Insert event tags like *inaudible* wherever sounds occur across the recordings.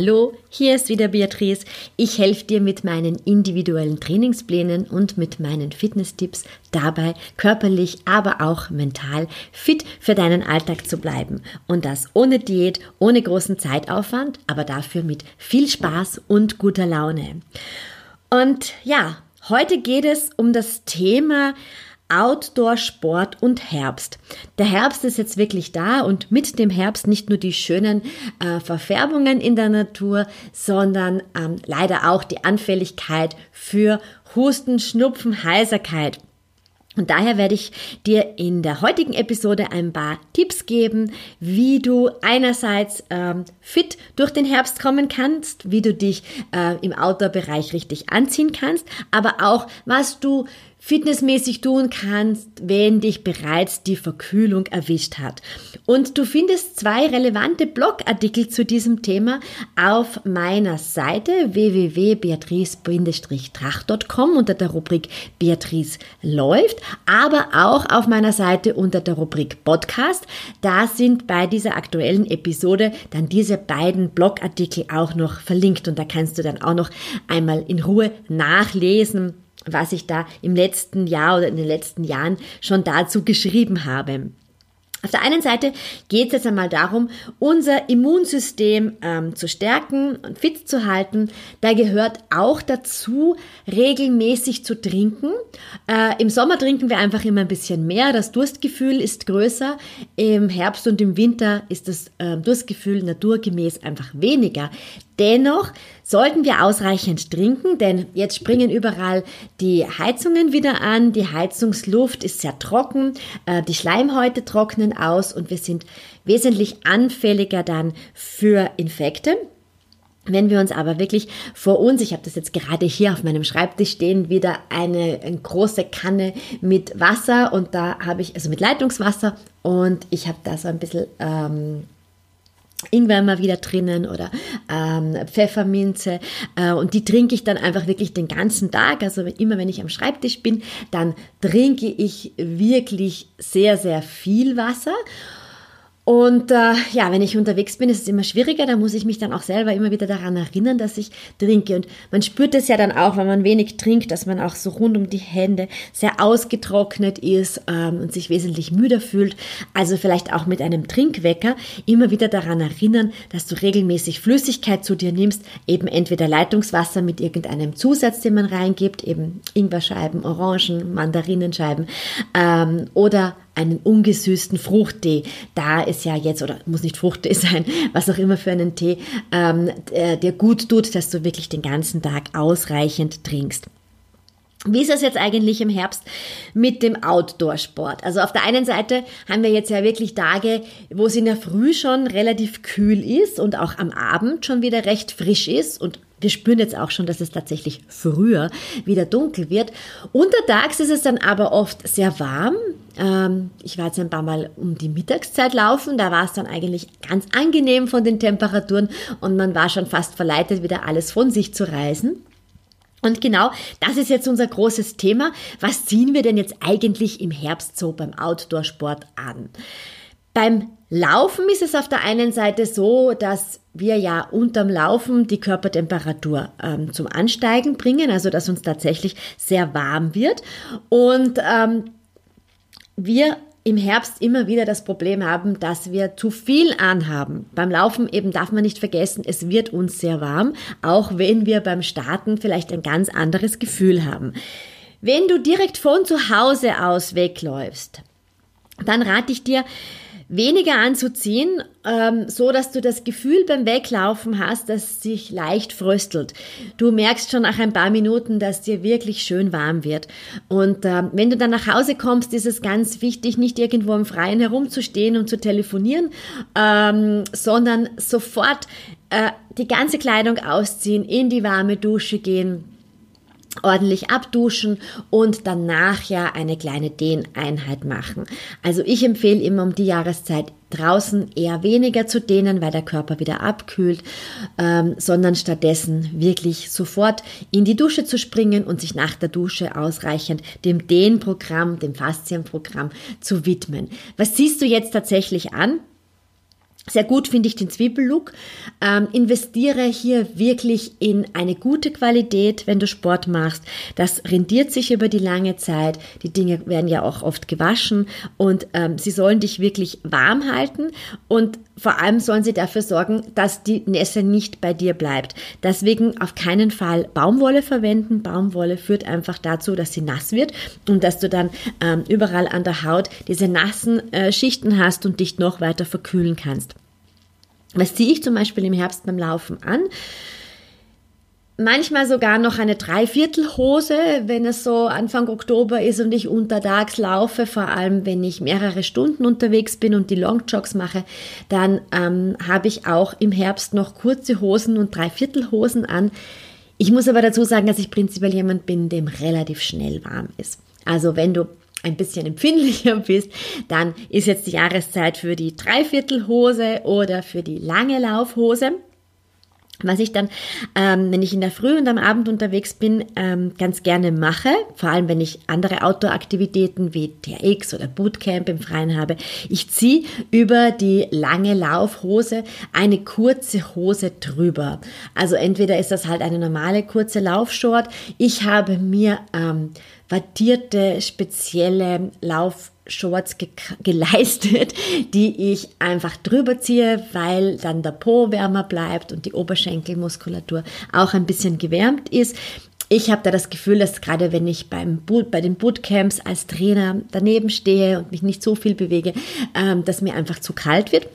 Hallo, hier ist wieder Beatrice. Ich helfe dir mit meinen individuellen Trainingsplänen und mit meinen Fitnesstipps dabei, körperlich, aber auch mental fit für deinen Alltag zu bleiben. Und das ohne Diät, ohne großen Zeitaufwand, aber dafür mit viel Spaß und guter Laune. Und ja, heute geht es um das Thema Outdoor-Sport und Herbst. Der Herbst ist jetzt wirklich da und mit dem Herbst nicht nur die schönen äh, Verfärbungen in der Natur, sondern ähm, leider auch die Anfälligkeit für Husten, Schnupfen, Heiserkeit. Und daher werde ich dir in der heutigen Episode ein paar Tipps geben, wie du einerseits ähm, fit durch den Herbst kommen kannst, wie du dich äh, im Outdoor-Bereich richtig anziehen kannst, aber auch was du fitnessmäßig tun kannst, wenn dich bereits die Verkühlung erwischt hat. Und du findest zwei relevante Blogartikel zu diesem Thema auf meiner Seite www.beatrice-trach.com unter der Rubrik Beatrice läuft, aber auch auf meiner Seite unter der Rubrik Podcast. Da sind bei dieser aktuellen Episode dann diese beiden Blogartikel auch noch verlinkt und da kannst du dann auch noch einmal in Ruhe nachlesen was ich da im letzten Jahr oder in den letzten Jahren schon dazu geschrieben habe. Auf der einen Seite geht es jetzt einmal darum, unser Immunsystem ähm, zu stärken und fit zu halten. Da gehört auch dazu, regelmäßig zu trinken. Äh, Im Sommer trinken wir einfach immer ein bisschen mehr. Das Durstgefühl ist größer. Im Herbst und im Winter ist das äh, Durstgefühl naturgemäß einfach weniger. Dennoch sollten wir ausreichend trinken, denn jetzt springen überall die Heizungen wieder an. Die Heizungsluft ist sehr trocken, äh, die Schleimhäute trocknen aus und wir sind wesentlich anfälliger dann für Infekte. Wenn wir uns aber wirklich vor uns, ich habe das jetzt gerade hier auf meinem Schreibtisch stehen, wieder eine, eine große Kanne mit Wasser und da habe ich, also mit Leitungswasser und ich habe da so ein bisschen ähm, Ingwer mal wieder drinnen oder ähm, Pfefferminze äh, und die trinke ich dann einfach wirklich den ganzen Tag. Also immer wenn ich am Schreibtisch bin, dann trinke ich wirklich sehr, sehr viel Wasser und äh, ja, wenn ich unterwegs bin, ist es immer schwieriger. Da muss ich mich dann auch selber immer wieder daran erinnern, dass ich trinke. Und man spürt es ja dann auch, wenn man wenig trinkt, dass man auch so rund um die Hände sehr ausgetrocknet ist ähm, und sich wesentlich müder fühlt. Also vielleicht auch mit einem Trinkwecker immer wieder daran erinnern, dass du regelmäßig Flüssigkeit zu dir nimmst. Eben entweder Leitungswasser mit irgendeinem Zusatz, den man reingibt, eben Ingwerscheiben, Orangen, Mandarinenscheiben ähm, oder einen ungesüßten Fruchttee. Da ist ja jetzt, oder muss nicht Fruchttee *laughs* sein, was auch immer für einen Tee, ähm, der, der gut tut, dass du wirklich den ganzen Tag ausreichend trinkst. Wie ist das jetzt eigentlich im Herbst mit dem Outdoor-Sport? Also auf der einen Seite haben wir jetzt ja wirklich Tage, wo es in der Früh schon relativ kühl ist und auch am Abend schon wieder recht frisch ist und wir spüren jetzt auch schon, dass es tatsächlich früher wieder dunkel wird. Untertags ist es dann aber oft sehr warm. Ähm, ich war jetzt ein paar Mal um die Mittagszeit laufen. Da war es dann eigentlich ganz angenehm von den Temperaturen und man war schon fast verleitet, wieder alles von sich zu reißen. Und genau das ist jetzt unser großes Thema. Was ziehen wir denn jetzt eigentlich im Herbst so beim Outdoor-Sport an? Beim Laufen ist es auf der einen Seite so, dass wir ja unterm Laufen die Körpertemperatur ähm, zum Ansteigen bringen, also dass uns tatsächlich sehr warm wird. Und ähm, wir im Herbst immer wieder das Problem haben, dass wir zu viel anhaben. Beim Laufen eben darf man nicht vergessen, es wird uns sehr warm, auch wenn wir beim Starten vielleicht ein ganz anderes Gefühl haben. Wenn du direkt von zu Hause aus wegläufst, dann rate ich dir, weniger anzuziehen, ähm, so dass du das Gefühl beim Weglaufen hast, dass sich leicht fröstelt. Du merkst schon nach ein paar Minuten, dass dir wirklich schön warm wird. Und ähm, wenn du dann nach Hause kommst, ist es ganz wichtig, nicht irgendwo im Freien herumzustehen und zu telefonieren, ähm, sondern sofort äh, die ganze Kleidung ausziehen, in die warme Dusche gehen ordentlich abduschen und danach ja eine kleine Dehneinheit machen. Also ich empfehle immer um die Jahreszeit draußen eher weniger zu dehnen, weil der Körper wieder abkühlt, ähm, sondern stattdessen wirklich sofort in die Dusche zu springen und sich nach der Dusche ausreichend dem Dehnprogramm, dem Faszienprogramm zu widmen. Was siehst du jetzt tatsächlich an? Sehr gut finde ich den Zwiebellook. Ähm, investiere hier wirklich in eine gute Qualität, wenn du Sport machst. Das rendiert sich über die lange Zeit. Die Dinge werden ja auch oft gewaschen und ähm, sie sollen dich wirklich warm halten und vor allem sollen sie dafür sorgen, dass die Nässe nicht bei dir bleibt. Deswegen auf keinen Fall Baumwolle verwenden. Baumwolle führt einfach dazu, dass sie nass wird und dass du dann ähm, überall an der Haut diese nassen äh, Schichten hast und dich noch weiter verkühlen kannst. Was ziehe ich zum Beispiel im Herbst beim Laufen an? Manchmal sogar noch eine Dreiviertelhose, wenn es so Anfang Oktober ist und ich untertags laufe, vor allem wenn ich mehrere Stunden unterwegs bin und die Longjogs mache, dann ähm, habe ich auch im Herbst noch kurze Hosen und Dreiviertelhosen an. Ich muss aber dazu sagen, dass ich prinzipiell jemand bin, dem relativ schnell warm ist. Also wenn du ein bisschen empfindlicher *laughs* bist, dann ist jetzt die Jahreszeit für die Dreiviertelhose oder für die lange Laufhose. Was ich dann, ähm, wenn ich in der Früh und am Abend unterwegs bin, ähm, ganz gerne mache, vor allem wenn ich andere Outdoor-Aktivitäten wie TRX oder Bootcamp im Freien habe, ich ziehe über die lange Laufhose eine kurze Hose drüber. Also entweder ist das halt eine normale kurze Laufshort. Ich habe mir ähm, wattierte spezielle Laufshorts ge *laughs* geleistet, die ich einfach drüber ziehe, weil dann der Po wärmer bleibt und die Oberschenkelmuskulatur auch ein bisschen gewärmt ist. Ich habe da das Gefühl, dass gerade wenn ich beim Boot, bei den Bootcamps als Trainer daneben stehe und mich nicht so viel bewege, ähm, dass mir einfach zu kalt wird.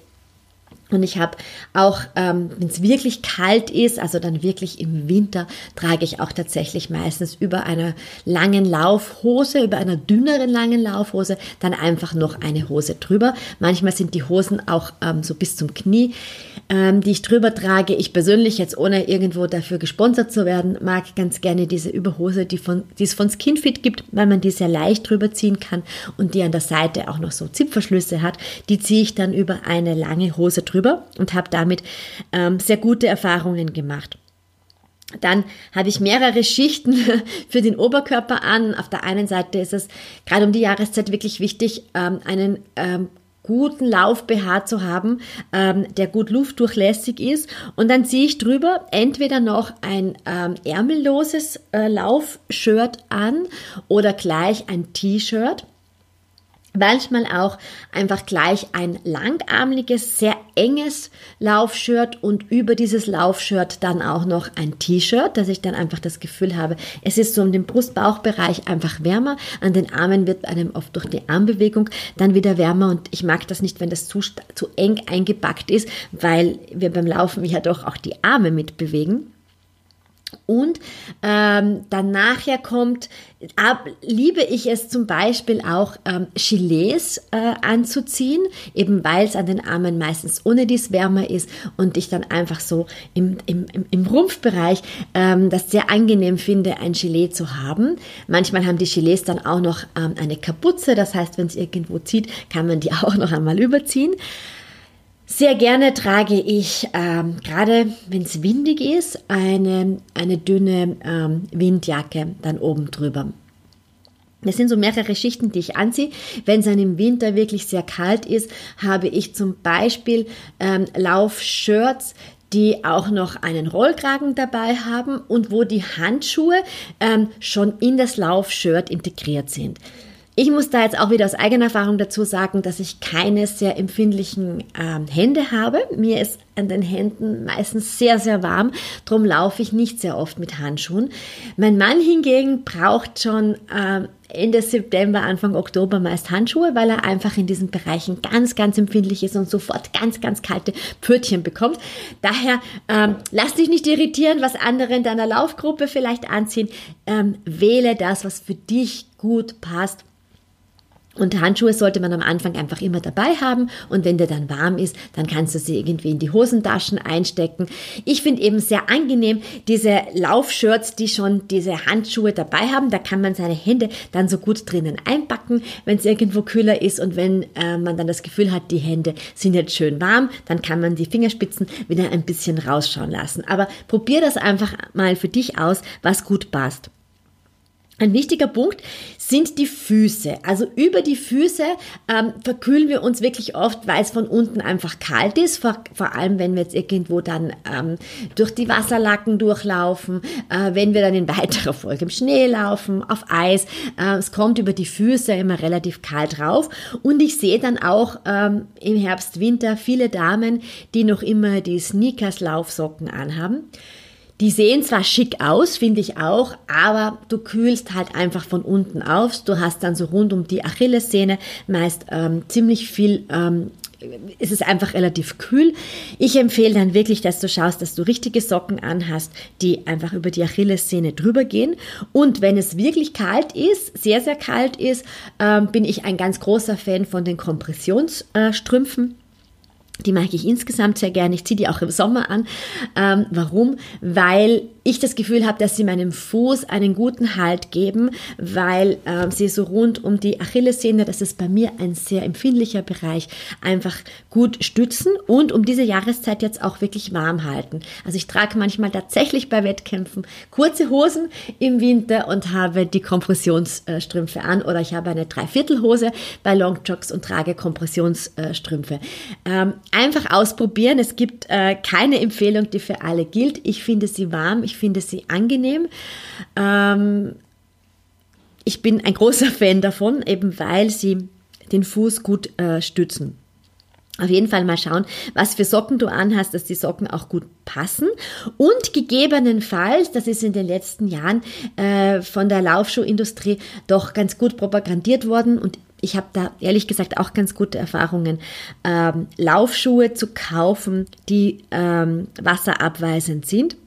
Und ich habe auch, ähm, wenn es wirklich kalt ist, also dann wirklich im Winter, trage ich auch tatsächlich meistens über einer langen Laufhose, über einer dünneren langen Laufhose, dann einfach noch eine Hose drüber. Manchmal sind die Hosen auch ähm, so bis zum Knie, ähm, die ich drüber trage. Ich persönlich jetzt ohne irgendwo dafür gesponsert zu werden, mag ganz gerne diese Überhose, die, von, die es von Skinfit gibt, weil man die sehr leicht drüber ziehen kann und die an der Seite auch noch so Zipverschlüsse hat. Die ziehe ich dann über eine lange Hose drüber drüber und habe damit ähm, sehr gute Erfahrungen gemacht. Dann habe ich mehrere Schichten *laughs* für den Oberkörper an. Auf der einen Seite ist es gerade um die Jahreszeit wirklich wichtig, ähm, einen ähm, guten Lauf-BH zu haben, ähm, der gut luftdurchlässig ist. Und dann ziehe ich drüber entweder noch ein ärmelloses äh, Laufshirt an oder gleich ein T-Shirt manchmal auch einfach gleich ein langarmliches, sehr enges Laufshirt und über dieses Laufshirt dann auch noch ein T-Shirt, dass ich dann einfach das Gefühl habe, es ist so um den Brust-Bauch-Bereich einfach wärmer. An den Armen wird einem oft durch die Armbewegung dann wieder wärmer und ich mag das nicht, wenn das zu, zu eng eingepackt ist, weil wir beim Laufen ja doch auch die Arme mitbewegen. Und ähm, dann nachher kommt, ab, liebe ich es zum Beispiel auch ähm, Gilets äh, anzuziehen, eben weil es an den Armen meistens ohne dies wärmer ist und ich dann einfach so im, im, im Rumpfbereich ähm, das sehr angenehm finde, ein Gilet zu haben. Manchmal haben die Gilets dann auch noch ähm, eine Kapuze, das heißt, wenn es irgendwo zieht, kann man die *laughs* auch noch einmal überziehen. Sehr gerne trage ich, ähm, gerade wenn es windig ist, eine, eine dünne ähm, Windjacke dann oben drüber. Das sind so mehrere Schichten, die ich anziehe. Wenn es im Winter wirklich sehr kalt ist, habe ich zum Beispiel ähm, Laufshirts, die auch noch einen Rollkragen dabei haben und wo die Handschuhe ähm, schon in das Laufshirt integriert sind. Ich muss da jetzt auch wieder aus eigener Erfahrung dazu sagen, dass ich keine sehr empfindlichen ähm, Hände habe. Mir ist an den Händen meistens sehr, sehr warm. Darum laufe ich nicht sehr oft mit Handschuhen. Mein Mann hingegen braucht schon ähm, Ende September, Anfang Oktober meist Handschuhe, weil er einfach in diesen Bereichen ganz, ganz empfindlich ist und sofort ganz, ganz kalte Pfötchen bekommt. Daher ähm, lass dich nicht irritieren, was andere in deiner Laufgruppe vielleicht anziehen. Ähm, wähle das, was für dich gut passt Und Handschuhe sollte man am Anfang einfach immer dabei haben und wenn der dann warm ist, dann kannst du sie irgendwie in die Hosentaschen einstecken. Ich finde eben sehr angenehm diese Laufshirts, die schon diese Handschuhe dabei haben. Da kann man seine Hände dann so gut drinnen einpacken, wenn es irgendwo kühler ist und wenn äh, man dann das Gefühl hat, die Hände sind jetzt schön warm, dann kann man die Fingerspitzen wieder ein bisschen rausschauen lassen. Aber probier das einfach mal für dich aus, was gut passt. Ein wichtiger Punkt sind die Füße. Also über die Füße ähm, verkühlen wir uns wirklich oft, weil es von unten einfach kalt ist. Vor, vor allem, wenn wir jetzt irgendwo dann ähm, durch die Wasserlacken durchlaufen, äh, wenn wir dann in weiterer Folge im Schnee laufen, auf Eis. Äh, es kommt über die Füße immer relativ kalt rauf. Und ich sehe dann auch ähm, im Herbst, Winter viele Damen, die noch immer die Sneakers-Laufsocken anhaben. Die sehen zwar schick aus, finde ich auch, aber du kühlst halt einfach von unten auf. Du hast dann so rund um die Achillessehne meist ähm, ziemlich viel ähm, es ist einfach relativ kühl. Ich empfehle dann wirklich, dass du schaust, dass du richtige Socken anhast, die einfach über die Achillessehne drüber gehen. Und wenn es wirklich kalt ist, sehr, sehr kalt ist, ähm, bin ich ein ganz großer Fan von den Kompressionsstrümpfen. Die mag ich insgesamt sehr gerne. Ich ziehe die auch im Sommer an. Ähm, warum? Weil ich das Gefühl habe, dass sie meinem Fuß einen guten Halt geben, weil ähm, sie so rund um die Achillessehne, das ist bei mir ein sehr empfindlicher Bereich, einfach gut stützen und um diese Jahreszeit jetzt auch wirklich warm halten. Also ich trage manchmal tatsächlich bei Wettkämpfen kurze Hosen im Winter und habe die Kompressionsstrümpfe an oder ich habe eine Dreiviertelhose bei Longjogs und trage Kompressionsstrümpfe. Ähm, einfach ausprobieren. Es gibt äh, keine Empfehlung, die für alle gilt. Ich finde sie warm, ich finde sie angenehm. Ähm, ich bin ein großer *laughs* Fan davon, eben weil sie den Fuß gut äh, stützen. Auf jeden Fall mal schauen, was für Socken du anhast, dass die Socken auch gut passen. Und gegebenenfalls, das ist in den letzten Jahren äh, von der Laufschuhindustrie doch ganz gut propagandiert worden und ich habe da ehrlich gesagt auch ganz gute Erfahrungen, ähm, Laufschuhe zu kaufen, die ähm, wasserabweisend sind.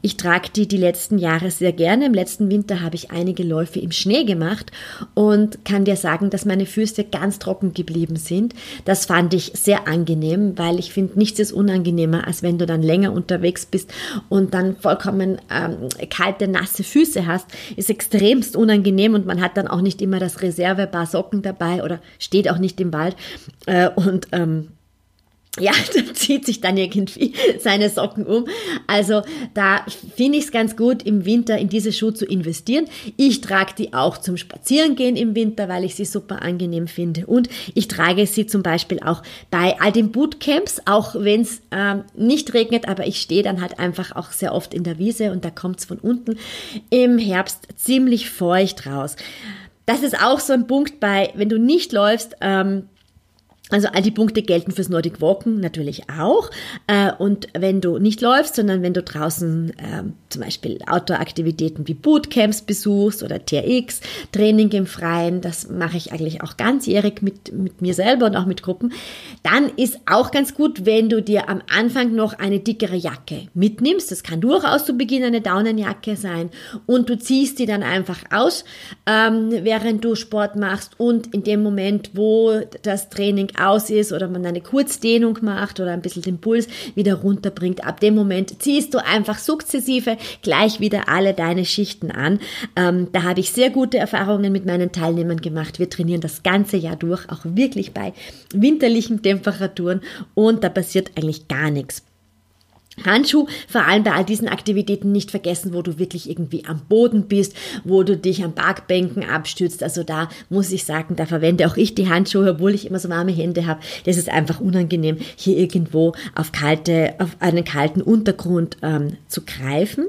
Ich trage die die letzten Jahre sehr gerne. Im letzten Winter habe ich einige Läufe im Schnee gemacht und kann dir sagen, dass meine Füße ganz trocken geblieben sind. Das fand ich sehr angenehm, weil ich finde, nichts ist unangenehmer, als wenn du dann länger unterwegs bist und dann vollkommen ähm, kalte, nasse Füße hast. Ist extremst unangenehm und man hat dann auch nicht immer das Reservepaar Socken dabei oder steht auch nicht im Wald. Äh, und ähm, ja, *laughs* da zieht sich dann irgendwie seine Socken um. Also da finde ich es ganz gut, im Winter in diese Schuhe zu investieren. Ich trage die auch zum Spazierengehen im Winter, weil ich sie super angenehm finde. Und ich trage sie zum Beispiel auch bei all den Bootcamps, auch wenn es ähm, nicht regnet, aber ich stehe dann halt einfach auch sehr oft in der Wiese und da kommt es von unten im Herbst ziemlich feucht raus. Das ist auch so ein Punkt bei, wenn du nicht läufst, ähm, also all die Punkte gelten fürs Nordic Walken natürlich auch. Äh, und wenn du nicht läufst, sondern wenn du draußen ähm, zum Beispiel Outdoor-Aktivitäten wie Bootcamps besuchst oder TRX, Training im Freien, das mache ich eigentlich auch ganzjährig mit, mit mir selber und auch mit Gruppen, dann ist auch ganz gut, wenn du dir am Anfang noch eine dickere Jacke mitnimmst. Das kann durchaus zu Beginn eine Daunenjacke sein und du ziehst die dann einfach aus, ähm, während du Sport machst und in dem Moment, wo das Training aus ist oder man eine Kurzdehnung macht oder ein bisschen den Puls wieder runterbringt, ab dem Moment ziehst du einfach sukzessive gleich wieder alle deine Schichten an. Ähm, da habe ich sehr gute Erfahrungen mit meinen Teilnehmern gemacht. Wir trainieren das ganze Jahr durch, auch wirklich bei winterlichen Temperaturen und da passiert eigentlich gar nichts. Handschuh, vor allem bei all diesen Aktivitäten nicht vergessen, wo du wirklich irgendwie am Boden bist, wo du dich an Parkbänken abstützt. Also da muss ich sagen, da verwende auch ich die Handschuhe, obwohl ich immer so warme Hände habe. Das ist einfach unangenehm, hier irgendwo auf kalte, auf einen kalten Untergrund ähm, zu greifen.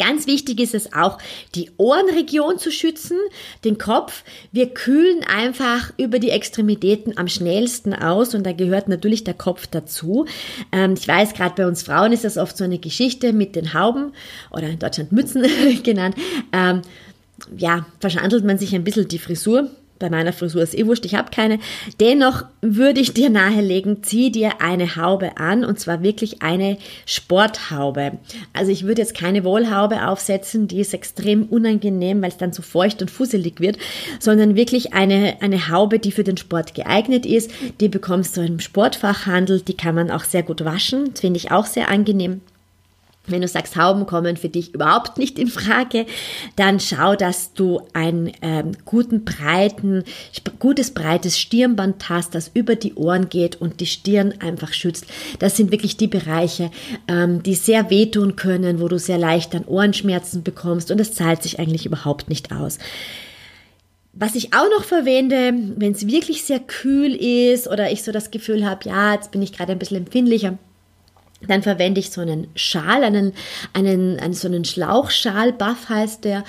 Ganz wichtig ist es auch, die Ohrenregion zu schützen, den Kopf. Wir kühlen einfach über die Extremitäten am schnellsten aus und da gehört natürlich der Kopf dazu. Ähm, ich weiß, gerade bei uns Frauen ist das oft so eine Geschichte mit den Hauben oder in Deutschland Mützen *laughs* genannt. Ähm, ja, verschandelt man sich ein bisschen die Frisur bei meiner Frisur ist eh wurscht, ich habe keine. Dennoch würde ich dir nahelegen, zieh dir eine Haube an und zwar wirklich eine Sporthaube. Also ich würde jetzt keine Wollhaube aufsetzen, die ist extrem unangenehm, weil es dann so feucht und fusselig wird, sondern wirklich eine, eine Haube, die für den Sport geeignet ist. Die bekommst du im Sportfachhandel, die kann man auch sehr gut waschen, das finde ich auch sehr angenehm. Wenn du sagst, Hauben kommen für dich überhaupt nicht in Frage, dann schau, dass du ein ähm, guten breiten, gutes breites Stirnband hast, das über die Ohren geht und die Stirn einfach schützt. Das sind wirklich die Bereiche, ähm, die sehr wehtun können, wo du sehr leicht dann Ohrenschmerzen bekommst und das zahlt sich eigentlich überhaupt nicht aus. Was ich auch noch verwende, wenn es wirklich sehr kühl ist oder ich so das Gefühl habe, ja, jetzt bin ich gerade ein bisschen empfindlicher, dann verwende ich so einen Schal, einen, einen, einen so einen Schlauchschal, Buff heißt der.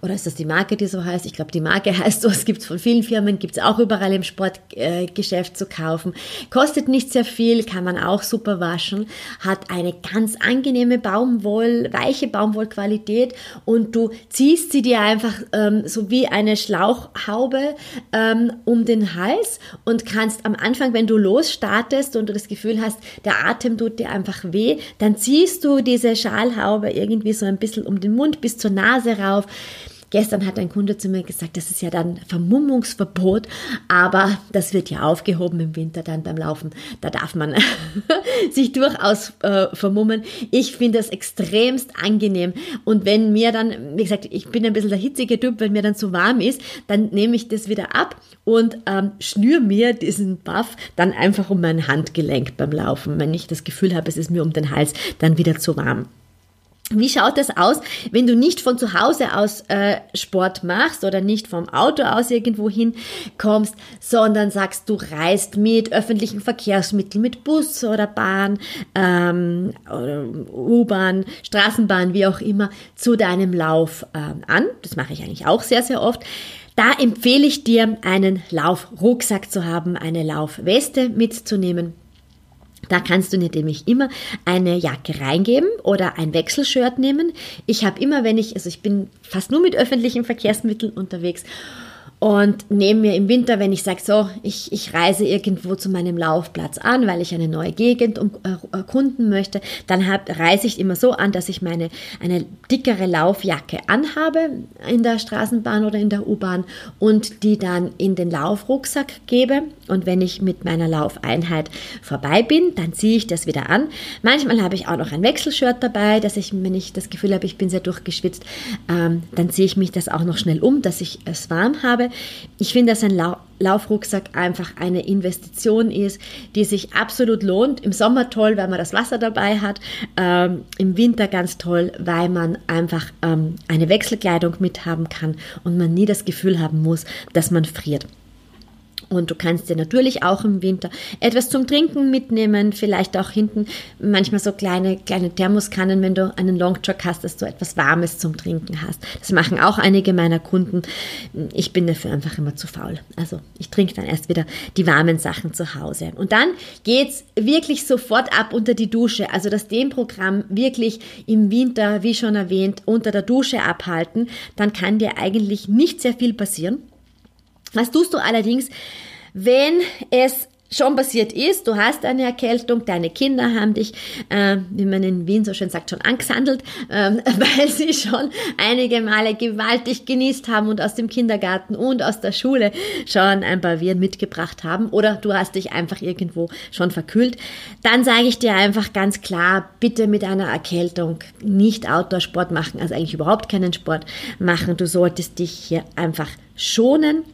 Oder ist das die Marke, die so heißt? Ich glaube, die Marke *laughs* heißt so. Es gibt es von vielen Firmen, gibt es auch überall im Sportgeschäft zu kaufen. Kostet nicht sehr viel, kann man auch super waschen. Hat eine ganz angenehme Baumwoll, weiche Baumwollqualität und du ziehst sie dir einfach ähm, so wie eine Schlauchhaube ähm, um den Hals und kannst am Anfang, wenn du losstartest und du das Gefühl hast, der Atem tut dir einfach weh, dann ziehst du diese Schalhaube irgendwie so ein bisschen um den Mund bis zur Nase rauf. Gestern hat ein Kunde zu mir gesagt, das ist ja dann Vermummungsverbot, aber das wird ja aufgehoben im Winter dann beim Laufen. Da darf man *laughs* sich durchaus äh, vermummen. Ich finde das extremst angenehm. Und wenn mir dann, wie gesagt, ich bin ein bisschen der hitzige Typ, wenn mir dann zu warm ist, dann nehme ich das wieder ab und ähm, schnür mir diesen Buff dann einfach um mein Handgelenk beim Laufen. Wenn ich das Gefühl habe, es ist mir um den Hals dann wieder zu warm. Wie schaut das aus, wenn du nicht von zu Hause aus äh, Sport machst oder nicht vom Auto aus irgendwo hinkommst, sondern sagst, du reist mit öffentlichen Verkehrsmitteln, mit Bus oder Bahn, ähm, U-Bahn, Straßenbahn, wie auch immer, zu deinem Lauf ähm, an. Das mache ich eigentlich auch sehr, sehr oft. Da empfehle ich dir, einen Laufrucksack zu haben, eine Laufweste mitzunehmen da kannst du nämlich immer eine Jacke reingeben oder ein Wechselshirt nehmen. Ich habe immer, wenn ich, also ich bin fast nur mit öffentlichen Verkehrsmitteln unterwegs und nehme mir im Winter, wenn ich sage, so, ich, ich reise irgendwo zu meinem Laufplatz an, weil ich eine neue Gegend um, äh, erkunden möchte, dann hab, reise ich immer so an, dass ich meine eine dickere Laufjacke anhabe in der Straßenbahn oder in der U-Bahn und die dann in den Laufrucksack gebe. Und wenn ich mit meiner Laufeinheit vorbei bin, dann ziehe ich das wieder an. Manchmal habe ich auch noch ein Wechselshirt dabei, dass ich, wenn ich das Gefühl habe, ich bin sehr durchgeschwitzt, ähm, dann ziehe ich mich das auch noch schnell um, dass ich es warm habe. Ich finde, dass ein Lau Laufrucksack einfach eine Investition ist, die sich absolut lohnt. Im Sommer toll, weil man das Wasser dabei hat. Ähm, Im Winter ganz toll, weil man einfach ähm, eine Wechselkleidung mithaben kann und man nie das Gefühl haben muss, dass man friert. Und du kannst dir natürlich auch im Winter etwas zum Trinken mitnehmen, vielleicht auch hinten manchmal so kleine, kleine Thermoskannen, wenn du einen Longtalk hast, dass du etwas Warmes zum Trinken hast. Das machen auch einige meiner Kunden. Ich bin dafür einfach immer zu faul. Also ich trinke dann erst wieder die warmen Sachen zu Hause. Und dann geht's wirklich sofort ab unter die Dusche. Also das Dehnprogramm wirklich im Winter, wie schon erwähnt, unter der Dusche abhalten. Dann kann dir eigentlich nicht sehr viel passieren. Was tust du allerdings, wenn es schon passiert ist, du hast eine Erkältung, deine Kinder haben dich, äh, wie man in Wien so schön sagt, schon angesandelt, äh, *laughs* weil sie schon einige Male gewaltig genießt haben und aus dem Kindergarten und aus der Schule schon ein paar Viren mitgebracht haben. Oder du hast dich einfach irgendwo schon verkühlt, dann sage ich dir einfach ganz klar, bitte mit einer Erkältung nicht Outdoor-Sport machen, also eigentlich überhaupt keinen Sport machen. Du solltest dich hier einfach schonen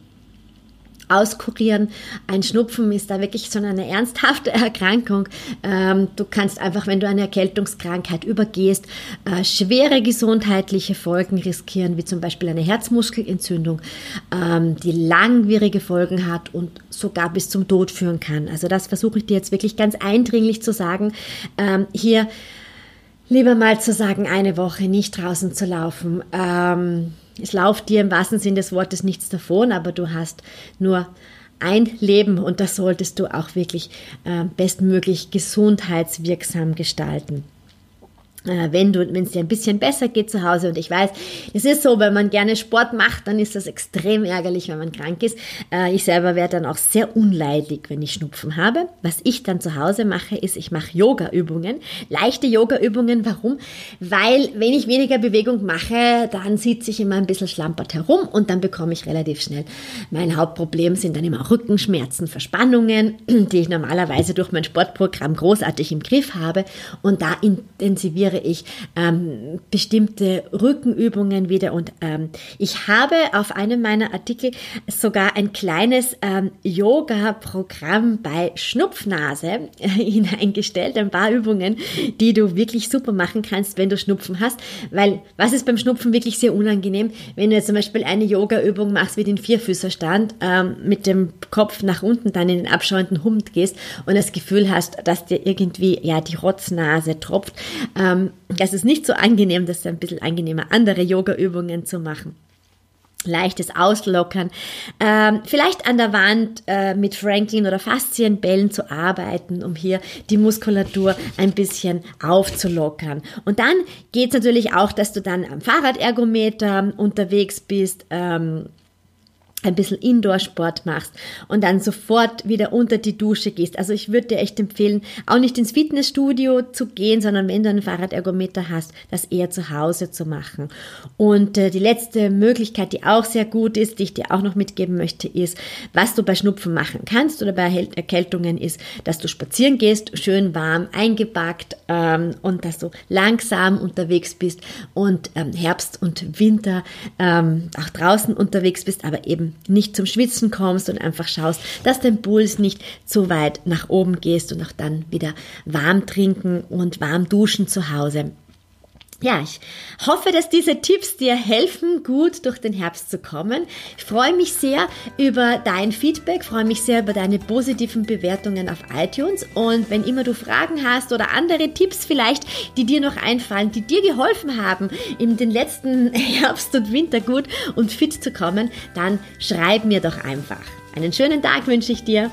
auskurieren. Ein Schnupfen ist da wirklich so eine ernsthafte *laughs* Erkrankung. Ähm, du kannst einfach, wenn du eine Erkältungskrankheit übergehst, äh, schwere gesundheitliche Folgen riskieren, wie zum Beispiel eine Herzmuskelentzündung, ähm, die langwierige Folgen hat und sogar bis zum Tod führen kann. Also das versuche ich dir jetzt wirklich ganz eindringlich zu sagen. Ähm, hier lieber mal zu sagen, eine Woche nicht draußen zu laufen es lauft dir im wahrsten Sinne des Wortes nichts davon, aber du hast nur ein Leben und das solltest du auch wirklich äh, bestmöglich gesundheitswirksam gestalten. Äh, wenn du, wenn es dir ein bisschen besser geht zu Hause. Und ich weiß, es ist so, wenn man gerne Sport macht, dann ist das extrem ärgerlich, wenn man krank ist. Äh, ich selber werde dann auch sehr unleidig, wenn ich Schnupfen habe. Was ich dann zu Hause mache, ist, ich mache Yoga-Übungen, leichte Yoga-Übungen. Warum? Weil, wenn ich weniger Bewegung mache, dann sitze ich immer ein bisschen schlampert herum und dann bekomme ich relativ schnell. Mein Hauptproblem sind dann immer Rückenschmerzen, Verspannungen, *clears throat* die ich normalerweise durch mein Sportprogramm großartig im Griff habe. Und da intensiviere mache ich ähm, bestimmte Rückenübungen wieder. Und ähm, ich habe auf einem meiner Artikel sogar ein kleines ähm, Yoga-Programm bei Schnupfnase äh, *laughs* hineingestellt, ein paar Übungen, die du wirklich super machen kannst, wenn du Schnupfen hast, weil was ist beim Schnupfen wirklich sehr unangenehm, wenn du zum Beispiel eine Yoga-Übung machst wie den Vierfüßerstand, ähm, mit dem Kopf nach unten dann in den abschauenden Hund gehst und das Gefühl hast, dass dir irgendwie ja die Rotznase tropft, ähm, das ist nicht so angenehm, das ist ein bisschen angenehmer, andere Yoga-Übungen zu machen leichtes Auslockern, ähm, vielleicht an der Wand äh, mit Franklin oder Faszienbällen zu arbeiten, um hier die Muskulatur ein bisschen aufzulockern. Und dann geht es natürlich auch, dass du dann am Fahrradergometer unterwegs bist. Ähm, ein bisschen Indoor-Sport machst und dann sofort wieder unter die Dusche gehst. Also ich würde dir echt empfehlen, auch nicht ins Fitnessstudio zu gehen, sondern wenn du einen Fahrradergometer hast, das eher zu Hause zu machen. Und äh, die letzte Möglichkeit, die auch sehr gut ist, die ich dir auch noch mitgeben möchte, ist, was du bei Schnupfen machen kannst oder bei Erkältungen ist, dass du spazieren gehst, schön warm eingepackt ähm, und dass du langsam unterwegs bist und ähm, Herbst und Winter ähm, auch draußen unterwegs bist, aber eben nicht zum Schwitzen kommst und einfach schaust, dass dein Puls nicht zu weit nach oben gehst und auch dann wieder warm trinken und warm duschen zu Hause. Ja, ich hoffe, dass diese Tipps dir helfen, gut durch den Herbst zu kommen. Ich freue mich sehr über dein Feedback, freue mich sehr über deine positiven Bewertungen auf iTunes. Und wenn immer du Fragen hast oder andere Tipps vielleicht, die dir noch einfallen, die dir geholfen haben, in den letzten *laughs* Herbst und Winter gut und fit zu kommen, dann schreib mir doch einfach. Einen schönen Tag wünsche ich dir.